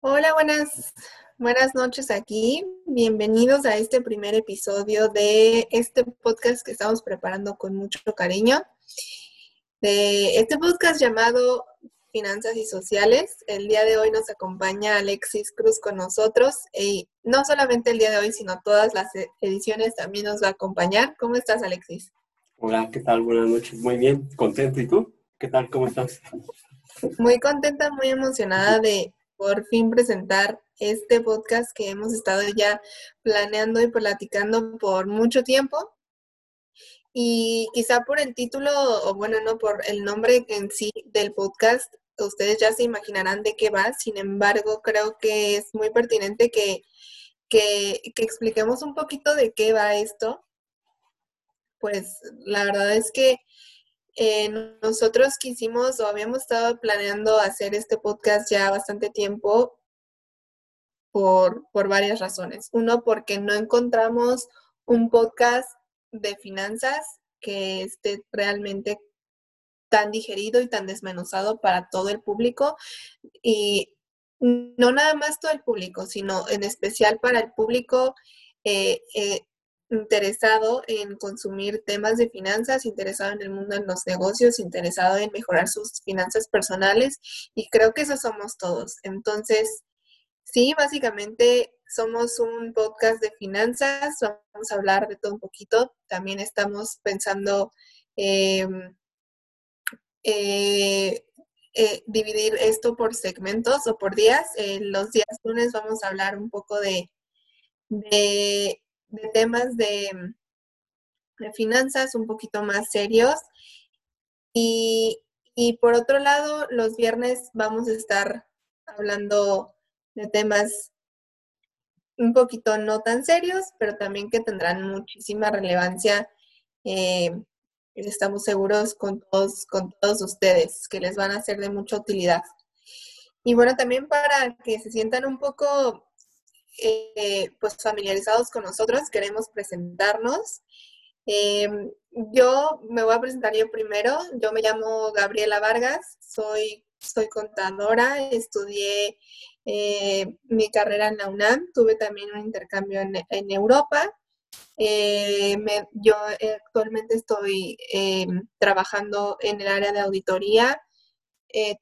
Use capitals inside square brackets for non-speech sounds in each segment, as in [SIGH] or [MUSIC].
Hola, buenas, buenas noches aquí. Bienvenidos a este primer episodio de este podcast que estamos preparando con mucho cariño. De este podcast llamado Finanzas y Sociales. El día de hoy nos acompaña Alexis Cruz con nosotros y no solamente el día de hoy, sino todas las ediciones también nos va a acompañar. ¿Cómo estás, Alexis? Hola, ¿qué tal? Buenas noches. Muy bien, contento. ¿Y tú? ¿Qué tal? ¿Cómo estás? Muy contenta, muy emocionada de por fin presentar este podcast que hemos estado ya planeando y platicando por mucho tiempo. Y quizá por el título, o bueno, no por el nombre en sí del podcast, ustedes ya se imaginarán de qué va. Sin embargo, creo que es muy pertinente que, que, que expliquemos un poquito de qué va esto. Pues la verdad es que eh, nosotros quisimos o habíamos estado planeando hacer este podcast ya bastante tiempo por, por varias razones. Uno, porque no encontramos un podcast de finanzas que esté realmente tan digerido y tan desmenuzado para todo el público y no nada más todo el público, sino en especial para el público eh, eh, interesado en consumir temas de finanzas, interesado en el mundo de los negocios, interesado en mejorar sus finanzas personales y creo que eso somos todos. Entonces, sí, básicamente somos un podcast de finanzas, vamos a hablar de todo un poquito. También estamos pensando eh, eh, dividir esto por segmentos o por días. los días lunes vamos a hablar un poco de de temas de, finanzas un poquito más serios. Y, por otro lado, los viernes vamos a estar hablando de temas un poquito no tan serios, pero también que tendrán muchísima relevancia. Eh, estamos seguros con todos, con todos ustedes, que les van a ser de mucha utilidad. Y bueno, también para que se sientan un poco eh, pues familiarizados con nosotros, queremos presentarnos. Em, yo me voy a presentar yo primero. Yo me llamo Gabriela Vargas, soy, soy contadora, estudié eh, mi carrera en la UNAM, tuve también un intercambio en, Europa. Eh, yo actualmente estoy em, trabajando en el área de auditoría. he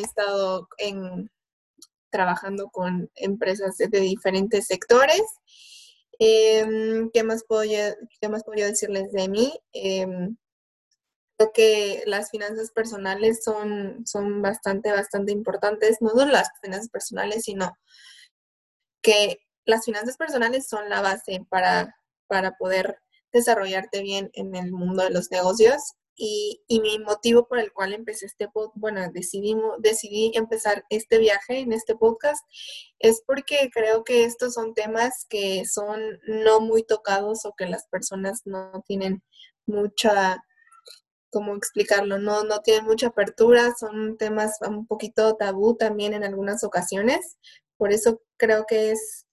estado en trabajando con empresas de diferentes sectores. Em, ¿qué, más puedo ¿Qué más puedo decirles de mí? Em, creo que las finanzas personales son, son bastante, bastante importantes, no solo las finanzas personales, sino que las finanzas personales son la base para, para poder desarrollarte bien en el mundo de los negocios y, mi motivo por el cual empecé este podcast, bueno, decidí, decidí empezar este viaje en este podcast es porque creo que estos son temas que son no muy tocados o que las personas no tienen mucha, ¿cómo explicarlo? No, no tienen mucha apertura, son temas un poquito tabú también en algunas ocasiones. Por eso creo que es,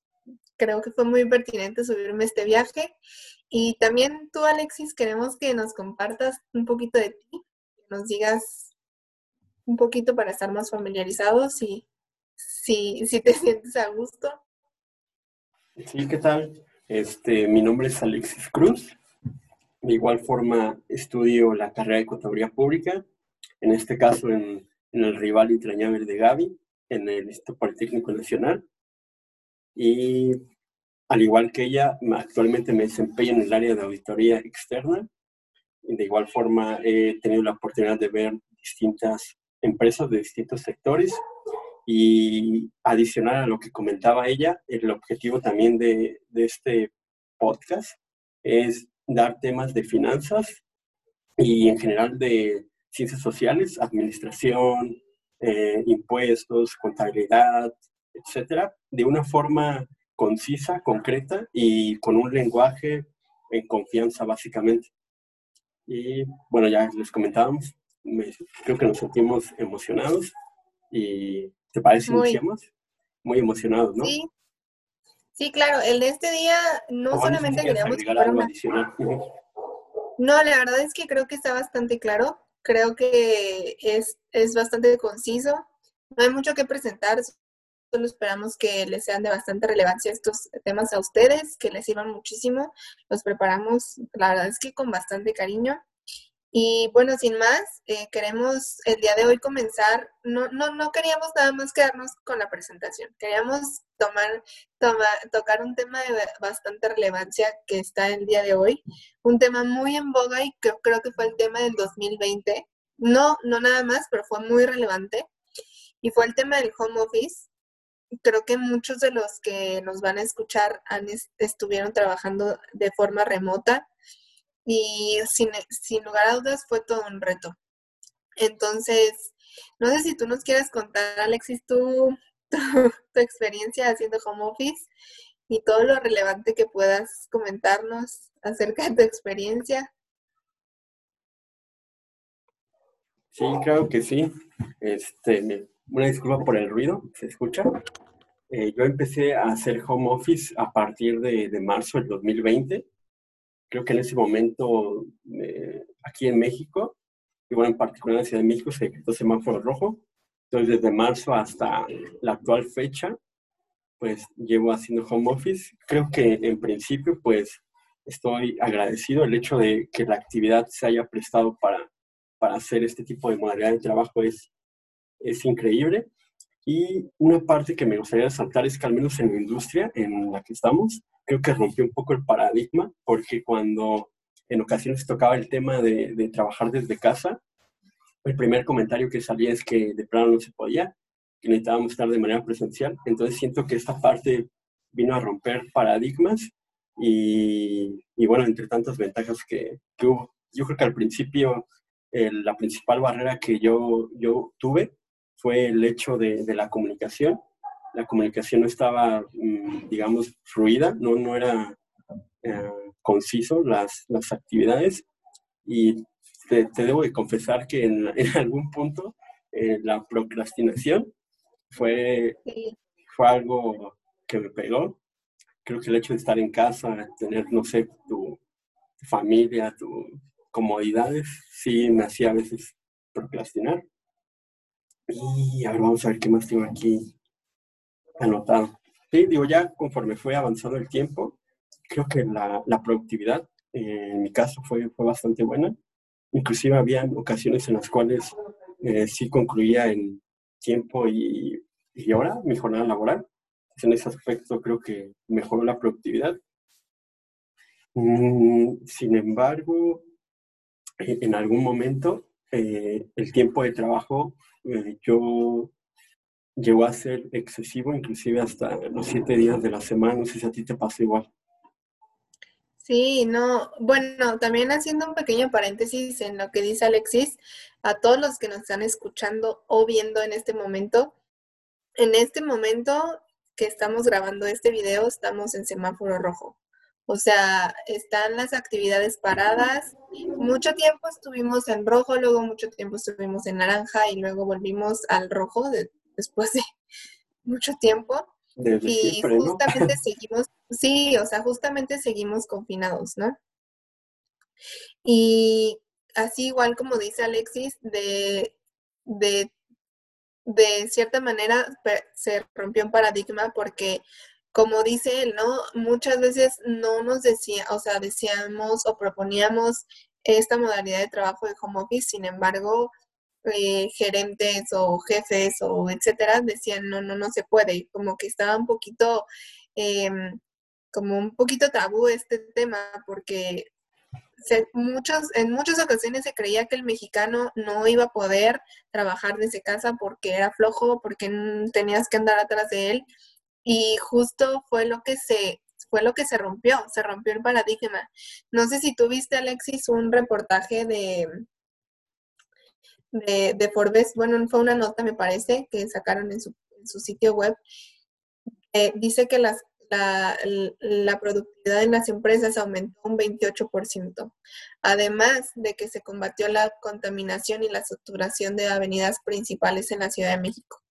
creo que fue muy pertinente subirme este viaje y también tú, Alexis, queremos que nos compartas un poquito de ti, que nos digas un poquito para estar más familiarizados y si, si te [LAUGHS] sientes a gusto. Sí, ¿qué tal? Este, mi nombre es Alexis Cruz. De igual forma, estudio la carrera de Contaduría Pública, en este caso en, en el rival entrañable de Gaby, en el Instituto Politécnico Nacional. Y al igual que ella, actualmente me desempeño en el área de auditoría externa. De igual forma, he tenido la oportunidad de ver distintas empresas de distintos sectores. Y adicional a lo que comentaba ella, el objetivo también de, de este podcast es dar temas de finanzas y en general de ciencias sociales, administración, eh, impuestos, contabilidad, etcétera, de una forma concisa, concreta y con un lenguaje en confianza básicamente. Y bueno, ya les comentábamos, creo que nos sentimos emocionados y ¿te parece muy, Muy emocionados, ¿no? Sí. Sí, claro, el de este día no solamente queríamos No, la verdad es que creo que está bastante claro, creo que es, es bastante conciso No hay mucho que presentar, solo esperamos que les sean de bastante relevancia estos temas a ustedes, que les sirvan muchísimo. Los preparamos, la verdad es que con bastante cariño. Y bueno, sin más, eh, queremos el día de hoy comenzar, no, no, no queríamos nada más quedarnos con la presentación, queríamos tomar, tocar un tema de bastante relevancia que está el día de hoy, un tema muy en boga y creo, creo que fue el tema del 2020, no, no nada más, pero fue muy relevante, y fue el tema del home office. Creo que muchos de los que nos van a escuchar han, estuvieron trabajando de forma remota y sin, sin lugar a dudas fue todo un reto. Entonces, no sé si tú nos quieres contar, Alexis, [LAUGHS] tu, tu, experiencia haciendo home office y todo lo relevante que puedas comentarnos acerca de tu experiencia. Sí, claro que sí. Este, una disculpa por el ruido, ¿se escucha? Eh, yo empecé a hacer home office a partir de, de marzo del 2020 creo que en ese momento eh, aquí en México, y bueno, en particular en la Ciudad de México, se decretó semáforo rojo. Entonces, desde marzo hasta la actual fecha, pues llevo haciendo home office. Creo que en principio, pues estoy agradecido el hecho de que la actividad se haya prestado para, para hacer este tipo de modalidad de trabajo es, es increíble. Y una parte que me gustaría resaltar es que al menos en la industria en la que estamos, creo que rompió un poco el paradigma, porque cuando en ocasiones tocaba el tema de, trabajar desde casa, el primer comentario que salía es que de plano no se podía, que necesitábamos estar de manera presencial. Entonces siento que esta parte vino a romper paradigmas y, y bueno, entre tantas ventajas que, que, hubo. Yo creo que al principio la principal barrera que yo, yo tuve fue el hecho de, la comunicación la comunicación no estaba, mm, digamos, fluida, no, no era eh, conciso las, las actividades y te, debo de confesar que [LAUGHS] en, algún punto eh, la procrastinación fue, fue algo que me pegó. Creo que el hecho de estar en casa, tener, no sé, tu, familia, tus comodidades, sí me hacía a veces procrastinar. Y ahora vamos a ver qué más tengo aquí anotado. Sí, digo, ya conforme fue avanzando el tiempo, creo que la, la productividad, eh, en mi caso, fue, fue bastante buena. Inclusive había ocasiones en las cuales eh, sí concluía en tiempo y, y hora mi jornada laboral. en ese aspecto creo que mejoró la productividad. Mm, sin embargo, en algún momento eh, el tiempo de trabajo yo llegó a ser excesivo, inclusive hasta los siete días de la semana. No sé si a ti te pasa igual. Sí, no, bueno, también haciendo un pequeño paréntesis en lo que dice Alexis, a todos los que nos están escuchando o viendo en este momento, en este momento que estamos grabando este video, estamos en semáforo rojo. O sea, están las actividades paradas. Mucho tiempo estuvimos en rojo, luego mucho tiempo estuvimos en naranja y luego volvimos al rojo de, después de [LAUGHS] mucho tiempo. y justamente [LAUGHS] seguimos, sí, o sea, justamente seguimos confinados, ¿no? Y así igual como dice Alexis, de, de, de cierta manera se rompió un paradigma porque como dice él, ¿no? Muchas veces no nos decía, o sea, decíamos o proponíamos esta modalidad de trabajo de home office, sin embargo, eh, gerentes o jefes o etcétera decían no, no, no se puede, como que estaba un poquito, em, como un poquito tabú este tema, porque muchos, en muchas ocasiones se creía que el mexicano no iba a poder trabajar desde casa porque era flojo, porque tenías que andar atrás de él, y justo fue lo que se fue lo que se rompió, se rompió el paradigma. No sé si tú viste, Alexis, un reportaje de, de, Forbes, bueno, fue una nota, me parece, que sacaron en su, sitio web. dice que las, la, la, productividad en las empresas aumentó un 28%, además de que se combatió la contaminación y la saturación de avenidas principales en la Ciudad de México.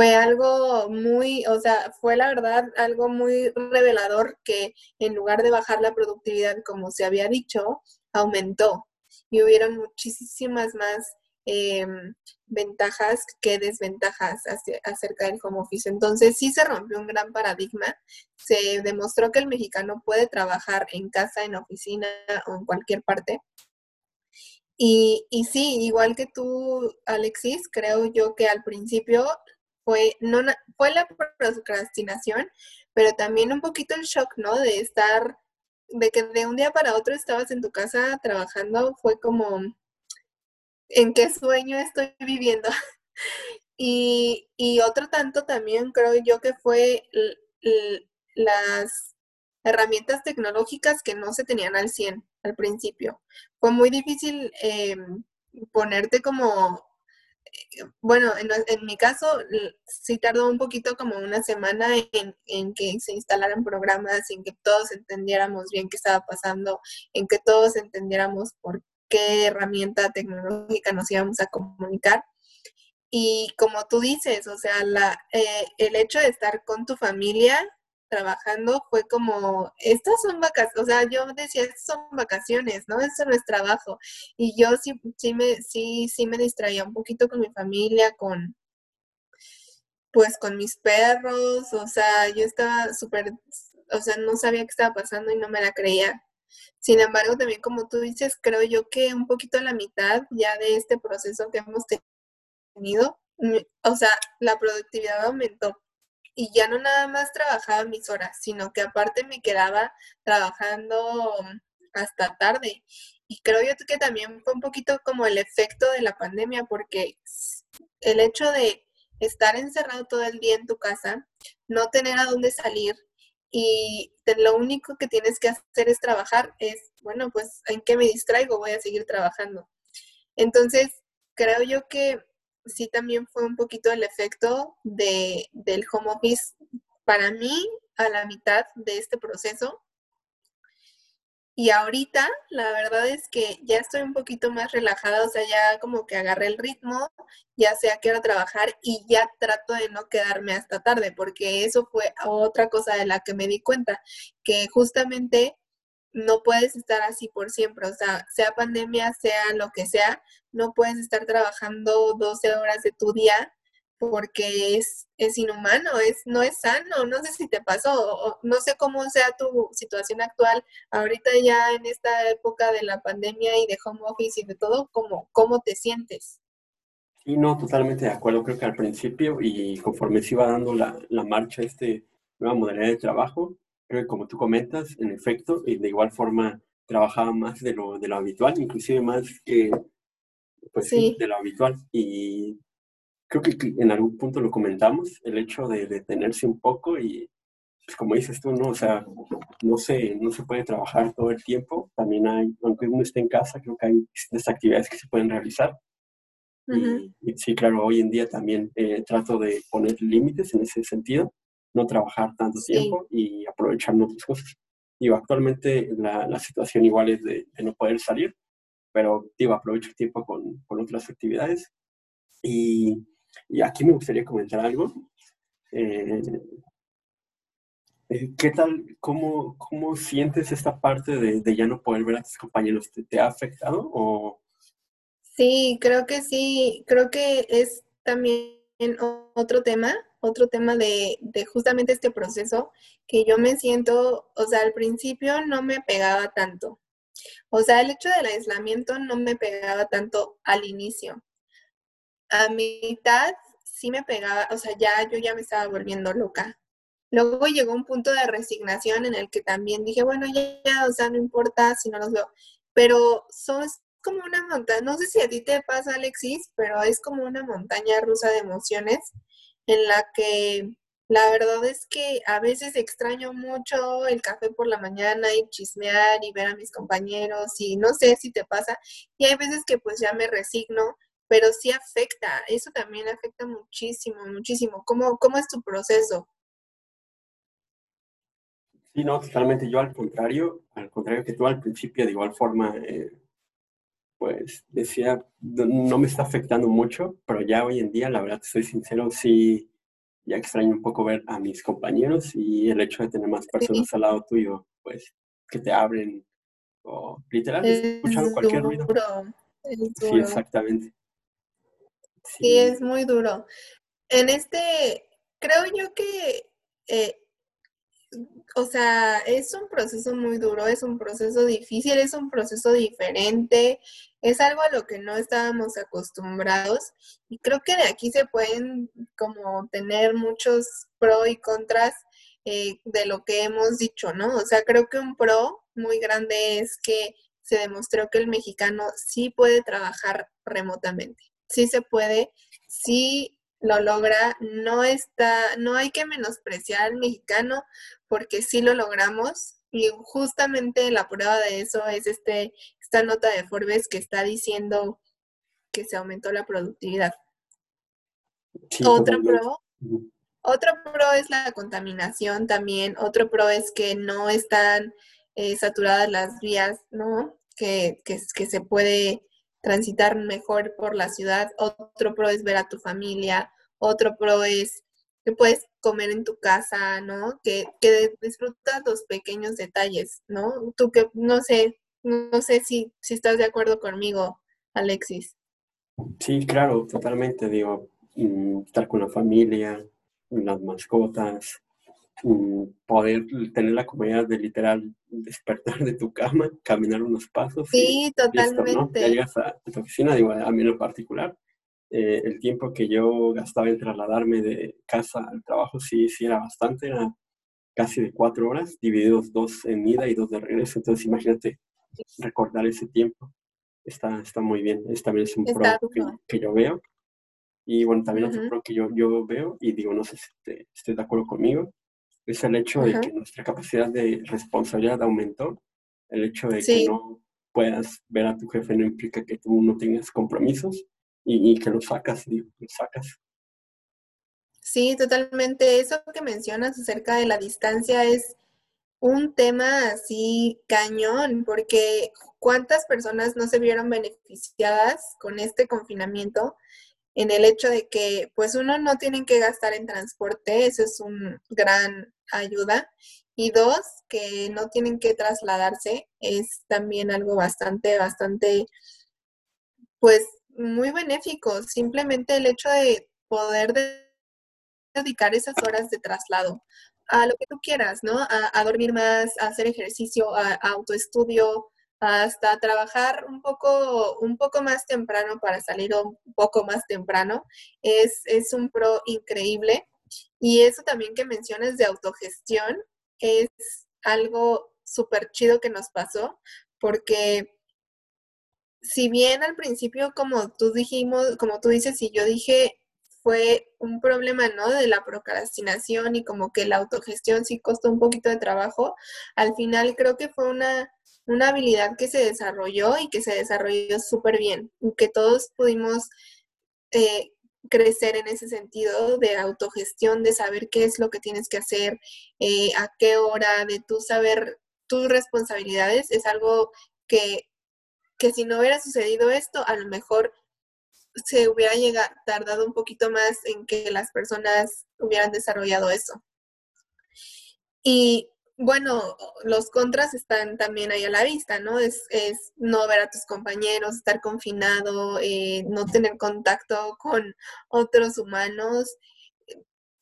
Fue algo muy, o sea, fue la verdad algo muy revelador que en lugar de bajar la productividad como se había dicho, aumentó y hubieron muchísimas más em, ventajas que desventajas acerca del home office. Entonces sí se rompió un gran paradigma, se demostró que el mexicano puede trabajar en casa, en oficina o en cualquier parte. Y, y sí, igual que tú, Alexis, creo yo que al principio fue, no, fue la procrastinación, pero también un poquito el shock, ¿no? De estar, de que de un día para otro estabas en tu casa trabajando, fue como, ¿en qué sueño estoy viviendo? [LAUGHS] y, y otro tanto también creo yo que fue las herramientas tecnológicas que no se tenían al 100 al principio. Fue muy difícil em, ponerte como bueno, en, mi caso sí tardó un poquito como una semana en, que se instalaran programas, en que todos entendiéramos bien qué estaba pasando, en que todos entendiéramos por qué herramienta tecnológica nos íbamos a comunicar. Y como tú dices, o sea, la, eh, el hecho de estar con tu familia trabajando fue como, estas son vacaciones, o sea, yo decía, estas son vacaciones, ¿no? Eso no es trabajo. Y yo sí, sí, me, sí, sí me distraía un poquito con mi familia, con, pues con mis perros, o sea, yo estaba súper, o sea, no sabía qué estaba pasando y no me la creía. Sin embargo, también como tú dices, creo yo que un poquito a la mitad ya de este proceso que hemos tenido, mm, o sea, la productividad aumentó y ya no nada más trabajaba mis horas, sino que aparte me quedaba trabajando hasta tarde. Y creo yo que también fue un poquito como el efecto de la pandemia, porque el hecho de estar encerrado todo el día en tu casa, no tener a dónde salir y lo único que tienes que hacer es trabajar, es, bueno, pues en qué me distraigo, voy a seguir trabajando. Entonces, creo yo que sí también fue un poquito el efecto de, del home office para mí a la mitad de este proceso. Y ahorita la verdad es que ya estoy un poquito más relajada, o sea, ya como que agarré el ritmo, ya sé a qué trabajar y ya trato de no quedarme hasta tarde, porque eso fue otra cosa de la que me di cuenta, que justamente no puedes estar así por siempre, o sea, sea pandemia, sea lo que sea, no puedes estar trabajando 12 horas de tu día porque es, es inhumano, es, no es sano, no sé si te pasó, o, no sé cómo sea tu situación actual, ahorita ya en esta época de la pandemia y de home office y de todo, ¿cómo, cómo te sientes? Sí, no, totalmente de acuerdo, creo que al principio y conforme se iba dando la, la marcha, este nueva modalidad de trabajo, creo que como tú comentas, en efecto, y de igual forma trabajaba más de lo, de lo habitual, inclusive más que, pues sí. de lo habitual. Y creo que en algún punto lo comentamos, el hecho de detenerse un poco y, pues como dices tú, ¿no? O sea, no se, no se puede trabajar todo el tiempo, también hay, aunque uno esté en casa, creo que hay distintas actividades que se pueden realizar. y, sí, claro, hoy en día también eh, trato de poner límites en ese sentido no trabajar tanto tiempo y aprovechar otras cosas. Digo, actualmente la, la situación igual es de, no poder salir, pero digo, aprovecho el tiempo con, con otras actividades. Y, y, aquí me gustaría comentar algo. Eh, eh, ¿Qué tal, cómo, cómo sientes esta parte de, de, ya no poder ver a tus compañeros? ¿Te, ¿Te ha afectado o...? Sí, creo que sí, creo que es también otro tema otro tema de, justamente este proceso, que yo me siento, o sea, al principio no me pegaba tanto. O sea, el hecho del aislamiento no me pegaba tanto al inicio. A mitad sí me pegaba, o sea, ya yo ya me estaba volviendo loca. Luego llegó un punto de resignación en el que también dije, bueno, ya, ya o sea, no importa si no los veo. Pero son como una montaña, no sé si a ti te pasa, Alexis, pero es como una montaña rusa de emociones en la que la verdad es que a veces extraño mucho el café por la mañana y chismear y ver a mis compañeros y no sé si te pasa. Y hay veces que pues ya me resigno, pero sí afecta, eso también afecta muchísimo, muchísimo. ¿Cómo, cómo es tu proceso? Sí, no, totalmente. Yo al contrario, al contrario que tú al principio, de igual forma, eh, pues decía, no me está afectando mucho, pero ya hoy en día, la verdad, soy sincero, sí, ya extraño un poco ver a mis compañeros y el hecho de tener más personas al lado tuyo, pues, que te abren o literal, escuchando cualquier ruido. Sí, exactamente. Sí, es muy duro. En este, creo yo que, eh, o sea, es un proceso muy duro, es un proceso difícil, es un proceso diferente, es algo a lo que no estábamos acostumbrados y creo que de aquí se pueden como tener muchos pro y contras eh, de lo que hemos dicho, ¿no? O sea, creo que un pro muy grande es que se demostró que el mexicano sí puede trabajar remotamente, sí se puede, sí lo logra, no está, no hay que menospreciar al mexicano porque sí lo logramos y justamente la prueba de eso es este, esta nota de Forbes que está diciendo que se aumentó la productividad. otro pro, otro pro es la contaminación también, otro pro es que no están eh, saturadas las vías, ¿no? Que, que, que se puede transitar mejor por la ciudad, otro pro es ver a tu familia, otro pro es que puedes comer en tu casa, ¿no? Que, que disfrutas los pequeños detalles, ¿no? Tú que, no sé, no sé si, si estás de acuerdo conmigo, Alexis. Sí, claro, totalmente, digo, mm, estar con la familia, las mascotas, mm, poder tener la comodidad de literal despertar de tu cama, caminar unos pasos. Sí, totalmente. Ya llegas a, tu oficina, digo, a mí en lo particular, eh, el tiempo que yo gastaba en trasladarme de casa al trabajo sí, sí era bastante, era casi de cuatro horas, divididos dos en ida y dos de regreso. Entonces imagínate recordar ese tiempo. Está, está muy bien. Es, también es un pro que, yo veo. Y bueno, también otro pro que yo, yo veo, y digo, no sé si te, de acuerdo conmigo, es el hecho de que nuestra capacidad de responsabilidad aumentó. El hecho de que no puedas ver a tu jefe no implica que tú no tengas compromisos y, que lo sacas, digo, lo sacas. Sí, totalmente. Eso que mencionas acerca de la distancia es un tema así cañón, porque cuántas personas no se vieron beneficiadas con este confinamiento en el hecho de que, pues uno, no tienen que gastar en transporte, eso es un gran ayuda, y dos, que no tienen que trasladarse, es también algo bastante, bastante, pues muy benéfico, simplemente el hecho de poder dedicar esas horas de traslado a lo que tú quieras, ¿no? A, dormir más, a hacer ejercicio, a, autoestudio, hasta trabajar un poco, un poco más temprano para salir un poco más temprano, es, es un pro increíble. Y eso también que mencionas de autogestión es algo súper chido que nos pasó, porque si bien al principio, como tú dijimos, como tú dices y yo dije, fue un problema, ¿no? De la procrastinación y como que la autogestión sí costó un poquito de trabajo. Al final creo que fue una, una habilidad que se desarrolló y que se desarrolló súper bien, y que todos pudimos eh, crecer en ese sentido de autogestión, de saber qué es lo que tienes que hacer, eh, a qué hora, de tú saber tus responsabilidades, es algo que, que si no hubiera sucedido esto, a lo mejor se hubiera llegado, tardado un poquito más en que las personas hubieran desarrollado eso. Y bueno, los contras están también ahí a la vista, ¿no? Es, es no ver a tus compañeros, estar confinado, eh, no tener contacto con otros humanos,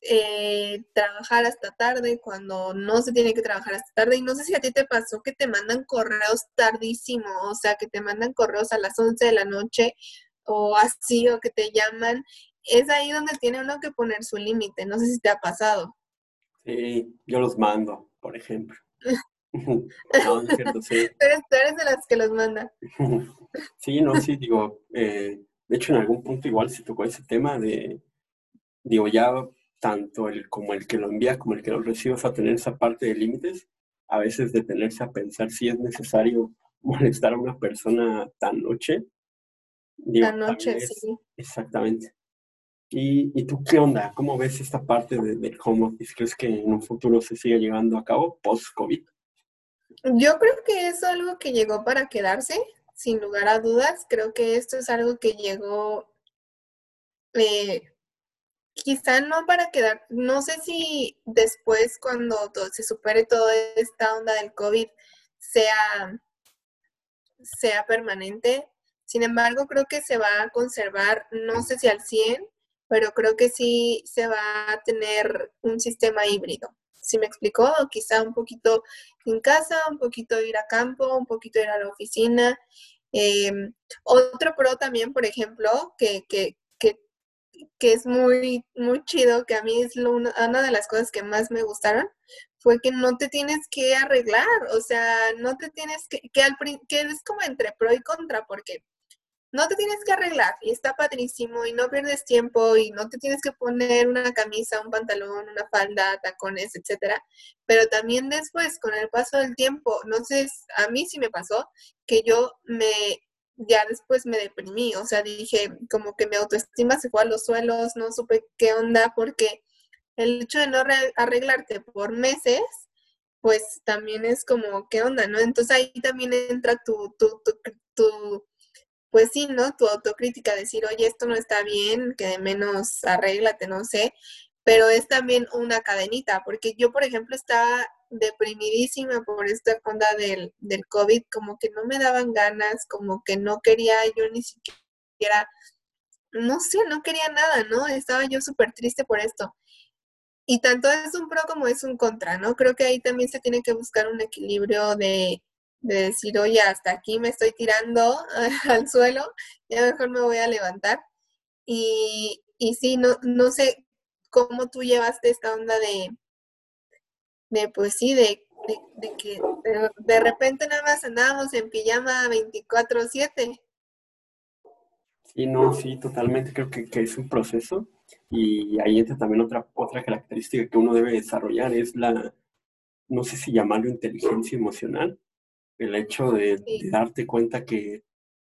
eh, trabajar hasta tarde cuando no se tiene que trabajar hasta tarde. Y no sé si a ti te pasó que te mandan correos tardísimo, o sea, que te mandan correos a las 11 de la noche o así o que te llaman, es ahí donde tiene uno que poner su límite. No sé si te ha pasado. Sí, yo los mando, por ejemplo. [LAUGHS] no, es cierto, sí. [LAUGHS] Tú eres, de las que los manda. [LAUGHS] sí, no, sí, digo, eh, de hecho en algún punto igual se tocó ese tema de, digo, ya tanto el como el que lo envía como el que lo recibe, a tener esa parte de límites, a veces detenerse a pensar si es necesario [LAUGHS] molestar a una persona tan noche la noche, sí. Exactamente. ¿Y, ¿Y, tú qué onda? ¿Cómo ves esta parte del home office? ¿Crees que en un futuro se siga llevando a cabo post-COVID? Yo creo que es algo que llegó para quedarse, sin lugar a dudas. Creo que esto es algo que llegó, eh, quizá no para quedar, no sé si después cuando se supere toda esta onda del COVID sea, sea permanente, Sin embargo, creo que se va a conservar, no sé si al 100, pero creo que sí se va a tener un sistema híbrido. ¿Sí me explicó? Quizá un poquito en casa, un poquito ir a campo, un poquito ir a la oficina. Em, otro pro también, por ejemplo, que, que, que, es muy, muy chido, que a mí es una de las cosas que más me gustaron, fue que no te tienes que arreglar, o sea, no te tienes que, que, al, que es como entre pro y contra, porque no te tienes que arreglar y está padrísimo y no pierdes tiempo y no te tienes que poner una camisa, un pantalón, una falda, tacones, etcétera. Pero también después, con el paso del tiempo, no sé, a mí sí me pasó que yo me, ya después me deprimí, o sea, dije como que mi autoestima se fue a los suelos, no supe qué onda porque el hecho de no arreglarte por meses, pues también es como, ¿qué onda, no? Entonces ahí también entra tu, tu, tu, tu pues sí, ¿no? Tu autocrítica, decir, oye, esto no está bien, que de menos arréglate, no sé, pero es también una cadenita, porque yo, por ejemplo, estaba deprimidísima por esta onda del, del COVID, como que no me daban ganas, como que no quería yo ni siquiera, no sé, no quería nada, ¿no? Estaba yo súper triste por esto. Y tanto es un pro como es un contra, ¿no? Creo que ahí también se tiene que buscar un equilibrio de de decir, oye, hasta aquí me estoy tirando [LAUGHS] al suelo, ya mejor me voy a levantar. Y, y sí, no, no sé cómo tú llevaste esta onda de, de pues sí, de, de, que de, repente nada más andábamos en pijama 24/7. Sí, no, sí, totalmente creo que, que, es un proceso y ahí entra también otra, otra característica que uno debe desarrollar, es la, no sé si llamarlo inteligencia emocional, el hecho de, darte cuenta que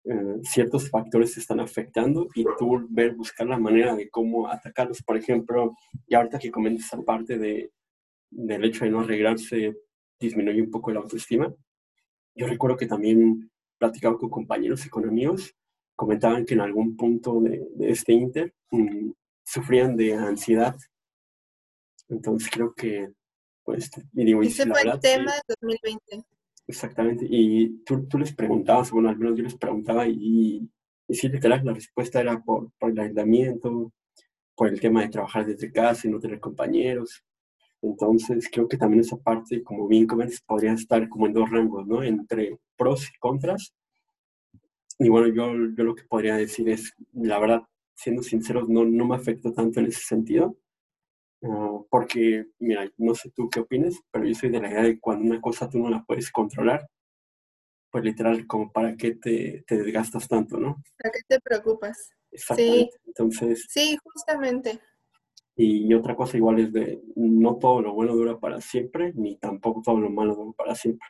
eh, ciertos factores te están afectando y tú ver, buscar la manera de cómo atacarlos. Por ejemplo, y ahorita que comentas esa parte de, del hecho de no arreglarse, disminuye un poco la autoestima. Yo recuerdo que también platicaba con compañeros económicos, comentaban que en algún punto de, este inter mm, sufrían de ansiedad. Entonces creo que, pues, y digo, Ese fue el tema de 2020. Exactamente. Y tú, tú les preguntabas, bueno, al menos yo les preguntaba y, y sí, literal, la respuesta era por, por el aislamiento, por el tema de trabajar desde casa y no tener compañeros. Entonces, creo que también esa parte, como bien comentas, podría estar como en dos rangos, ¿no? Entre pros y contras. Y bueno, yo, yo lo que podría decir es, la verdad, siendo sinceros, no, no me afectó tanto en ese sentido. Ah, porque, mira, no sé tú qué opinas, pero yo soy de la idea de cuando una cosa tú no la puedes controlar, pues literal, como para qué te, te desgastas tanto, ¿no? ¿Para qué te preocupas? Exactamente. Sí. Entonces. Sí, justamente. Y otra cosa igual es de no todo lo bueno dura para siempre, ni tampoco todo lo malo dura para siempre.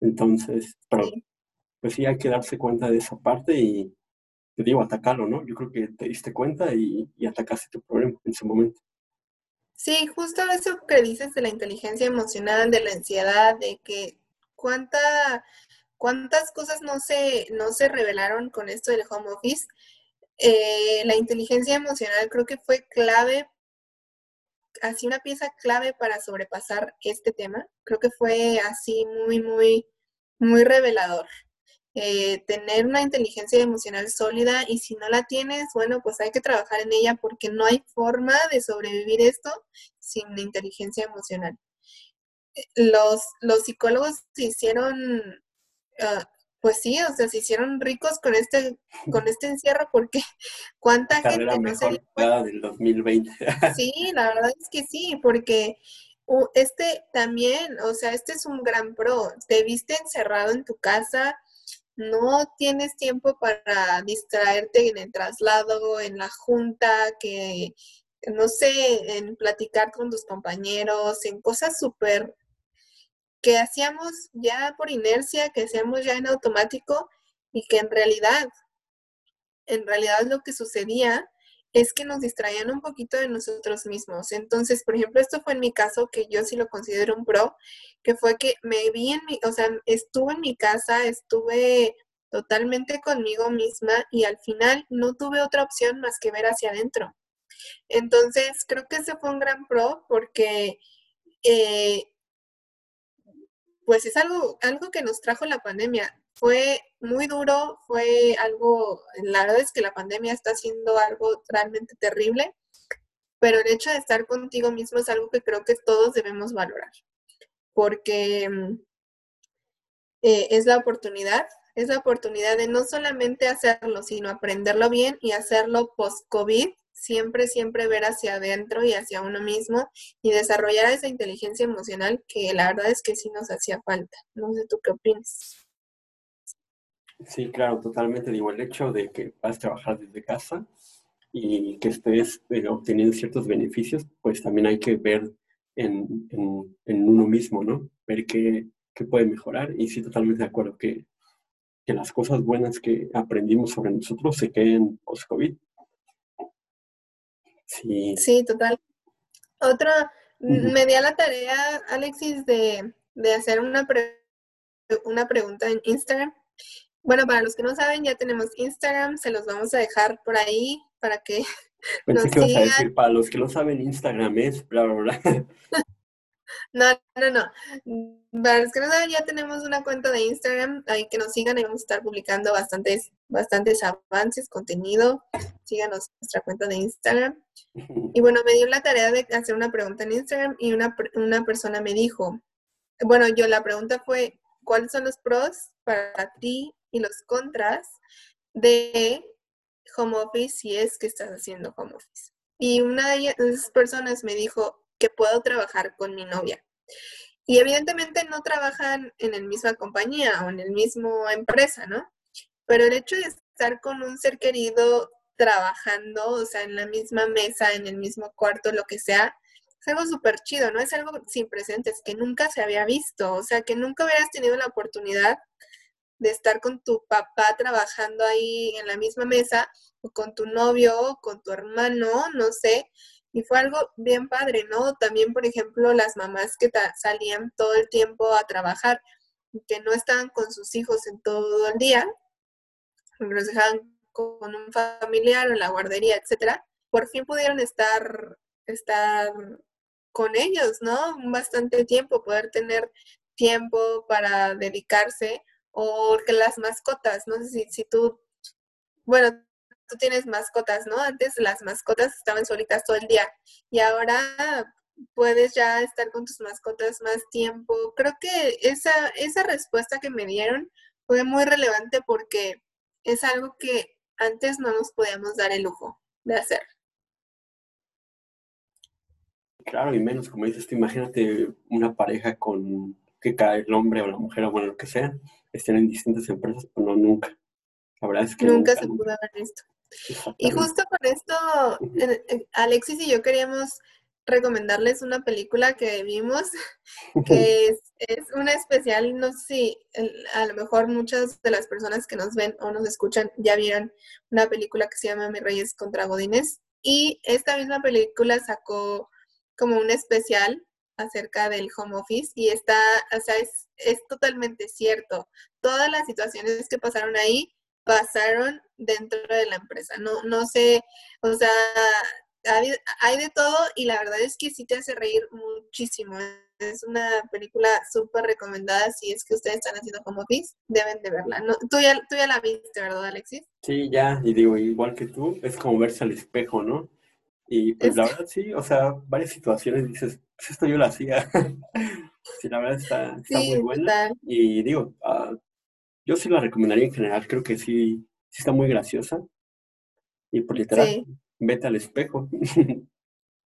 Entonces, pero, pues sí hay que darse cuenta de esa parte y, te digo, atacarlo, ¿no? Yo creo que te diste cuenta y, y atacaste tu problema en ese momento. Sí, justo eso que dices de la inteligencia emocional, de la ansiedad, de que cuánta, cuántas cosas no se, no se revelaron con esto del home office. Eh, la inteligencia emocional creo que fue clave, así una pieza clave para sobrepasar este tema. Creo que fue así muy, muy, muy revelador. Eh, tener una inteligencia emocional sólida y si no la tienes, bueno, pues hay que trabajar en ella porque no hay forma de sobrevivir esto sin inteligencia emocional. Los, los psicólogos hicieron, uh, pues sí, o sea, se hicieron ricos con este, con este encierro porque [LAUGHS] cuánta gente no se del 2020. [LAUGHS] sí, la verdad es que sí, porque este también, o sea, este es un gran pro. Te viste encerrado en tu casa, no tienes tiempo para distraerte en el traslado, en la junta, que no sé, en platicar con tus compañeros, en cosas súper que hacíamos ya por inercia, que hacíamos ya en automático y que en realidad, en realidad lo que sucedía es que nos distraían un poquito de nosotros mismos. Entonces, por ejemplo, esto fue en mi caso, que yo sí lo considero un pro, que fue que me vi en mi, o sea, estuve en mi casa, estuve totalmente conmigo misma y al final no tuve otra opción más que ver hacia adentro. Entonces, creo que ese fue un gran pro porque, eh, pues es algo, algo que nos trajo la pandemia. Fue muy duro, fue algo, la verdad es que la pandemia está haciendo algo realmente terrible, pero el hecho de estar contigo mismo es algo que creo que todos debemos valorar, porque mm, eh, es la oportunidad, es la oportunidad de no solamente hacerlo, sino aprenderlo bien y hacerlo post-COVID, siempre, siempre ver hacia adentro y hacia uno mismo y desarrollar esa inteligencia emocional que la verdad es que sí nos hacía falta. No sé tú qué opinas. Sí, claro, totalmente. Digo, el hecho de que vas a trabajar desde casa y que estés eh, obteniendo ciertos beneficios, pues también hay que ver en, en uno mismo, ¿no? Ver qué, que puede mejorar. Y sí, totalmente de acuerdo que, que las cosas buenas que aprendimos sobre nosotros se queden post-COVID. Sí. sí, total. Otra, me di a la tarea, Alexis, de, de hacer una, una pregunta en Instagram. Bueno, para los que no saben, ya tenemos Instagram, se los vamos a dejar por ahí para que Pensé que a decir, para los que no saben, Instagram es bla, bla, bla. [LAUGHS] No, no, no. Para los que no saben, ya tenemos una cuenta de Instagram, ahí que nos sigan, ahí vamos a estar publicando bastantes, bastantes avances, contenido. Síganos nuestra cuenta de Instagram. Y bueno, me dio la tarea de hacer una pregunta en Instagram y una, una persona me dijo, bueno, yo la pregunta fue, ¿cuáles son los pros para ti y los contras de home office si es que estás haciendo home office? Y una de esas personas me dijo, puedo trabajar con mi novia. Y evidentemente no trabajan en la misma compañía o en el mismo empresa, ¿no? Pero el hecho de estar con un ser querido trabajando, o sea, en la misma mesa, en el mismo cuarto, lo que sea, es algo súper chido, ¿no? Es algo sin precedentes, que nunca se había visto, o sea, que nunca hubieras tenido la oportunidad de estar con tu papá trabajando ahí en la misma mesa, o con tu novio, o con tu hermano, no sé, y fue algo bien padre, ¿no? También, por ejemplo, las mamás que salían todo el tiempo a trabajar, que no estaban con sus hijos en todo el día, los dejaban con un familiar en la guardería, etcétera, por fin pudieron estar, estar con ellos, ¿no? Bastante tiempo, poder tener tiempo para dedicarse, o que las mascotas, no sé si, si tú, bueno, tú tienes mascotas, ¿no? Antes las mascotas estaban solitas todo el día y ahora puedes ya estar con tus mascotas más tiempo. Creo que esa, esa respuesta que me dieron fue muy relevante porque es algo que antes no nos podíamos dar el lujo de hacer. Claro, y menos, como dices, imagínate una pareja con que cada el hombre o la mujer o bueno, lo que sea, estén en distintas empresas, pero no nunca. La verdad es que nunca, se pudo ver esto. Y justo con esto, Alexis y yo queríamos recomendarles una película que vimos, [LAUGHS] que es, es, una especial, no sé si a lo mejor muchas de las personas que nos ven o nos escuchan ya vieron una película que se llama Mi Reyes contra Godines. Y esta misma película sacó como un especial acerca del home office y está, o sea, es, es totalmente cierto. Todas las situaciones que pasaron ahí pasaron dentro de la empresa. No, no sé, o sea, hay, de todo y la verdad es que sí te hace reír muchísimo. Es una película súper recomendada. Si es que ustedes están haciendo como office, deben de verla. No, tú, ya, tú ya la viste, ¿verdad, Alexis? Sí, ya, y digo, igual que tú, es como verse al espejo, ¿no? Y pues la verdad sí, o sea, varias situaciones dices, pues esto yo lo hacía. [LAUGHS] sí, la verdad está, está muy buena. Y digo, uh, yo sí la recomendaría en general, creo que sí, sí está muy graciosa. Y por literal, vete al espejo. [LAUGHS]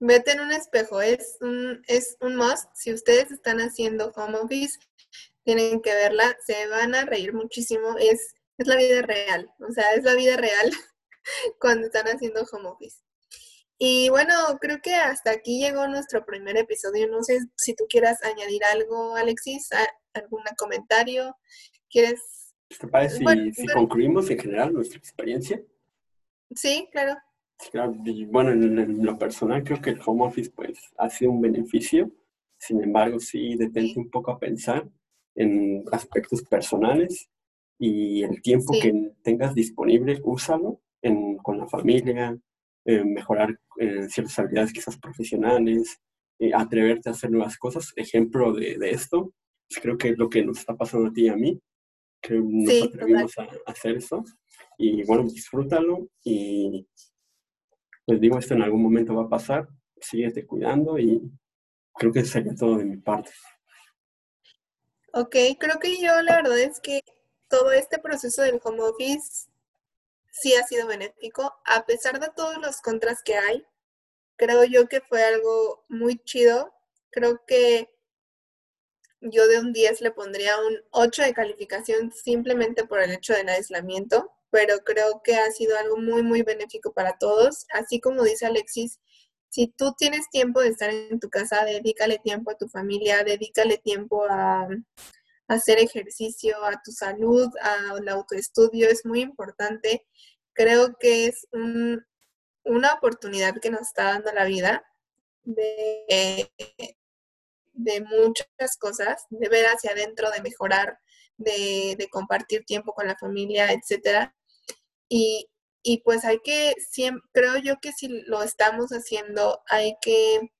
Vete en un espejo, es un, es un must. Si ustedes están haciendo home office, tienen que verla, se van a reír muchísimo. Es, es la vida real, o sea, es la vida real [LAUGHS] cuando están haciendo home office. Y bueno, creo que hasta aquí llegó nuestro primer episodio. No sé si tú quieras añadir algo, Alexis, algún comentario. ¿Quieres ¿Te parece si, concluimos en general nuestra experiencia? Sí, claro. bueno, en, lo personal creo que el home office pues ha sido un beneficio. Sin embargo, sí detente un poco a pensar en aspectos personales y el tiempo que tengas disponible, úsalo en, con la familia, eh, mejorar eh, ciertas habilidades quizás profesionales, eh, atreverte a hacer nuevas cosas. Ejemplo de, de esto, pues creo que es lo que nos está pasando a ti y a mí, que nos atrevimos a, hacer eso. Y bueno, disfrútalo y pues digo, esto en algún momento va a pasar, síguete cuidando y creo que sería todo de mi parte. Ok, creo que yo la verdad es que todo este proceso del home office sí ha sido benéfico, a pesar de todos los contras que hay. Creo yo que fue algo muy chido. Creo que yo de un 10 le pondría un 8 de calificación simplemente por el hecho del aislamiento, pero creo que ha sido algo muy, muy benéfico para todos. Así como dice Alexis, si tú tienes tiempo de estar en tu casa, dedícale tiempo a tu familia, dedícale tiempo a, hacer ejercicio, a tu salud, al autoestudio, es muy importante. Creo que es una oportunidad que nos está dando la vida de de muchas cosas, de ver hacia adentro, de mejorar, de, compartir tiempo con la familia, etcétera. Y, pues hay que, creo yo que si lo estamos haciendo, hay que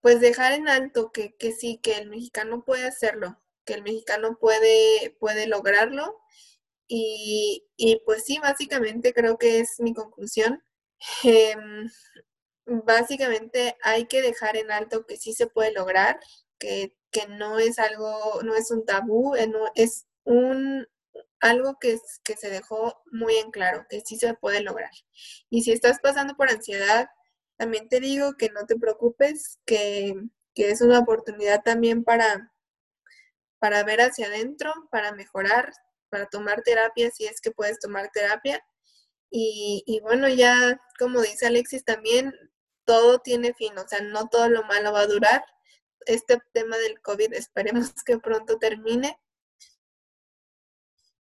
pues dejar en alto que, sí, que el mexicano puede hacerlo, que el mexicano puede, puede lograrlo. Y, pues sí, básicamente creo que es mi conclusión. Em, básicamente hay que dejar en alto que sí se puede lograr, que, no es algo, no es un tabú, eh, es un algo que, que se dejó muy en claro, que sí se puede lograr. Y si estás pasando por ansiedad, también te digo que no te preocupes, que, es una oportunidad también para, para ver hacia adentro, para mejorar, para tomar terapia, si es que puedes tomar terapia. Y, bueno, ya como dice Alexis también, todo tiene fin, o sea, no todo lo malo va a durar. Este tema del COVID esperemos [LAUGHS] que pronto termine.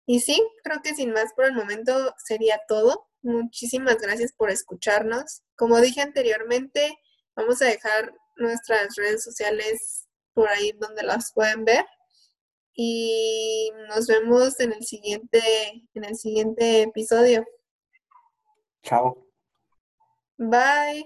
Y sí, creo que sin más por el momento sería todo. Muchísimas gracias por escucharnos. Como dije anteriormente, vamos a dejar nuestras redes sociales por ahí donde las pueden ver. Y nos vemos en el siguiente, en el siguiente episodio. Chao. Bye.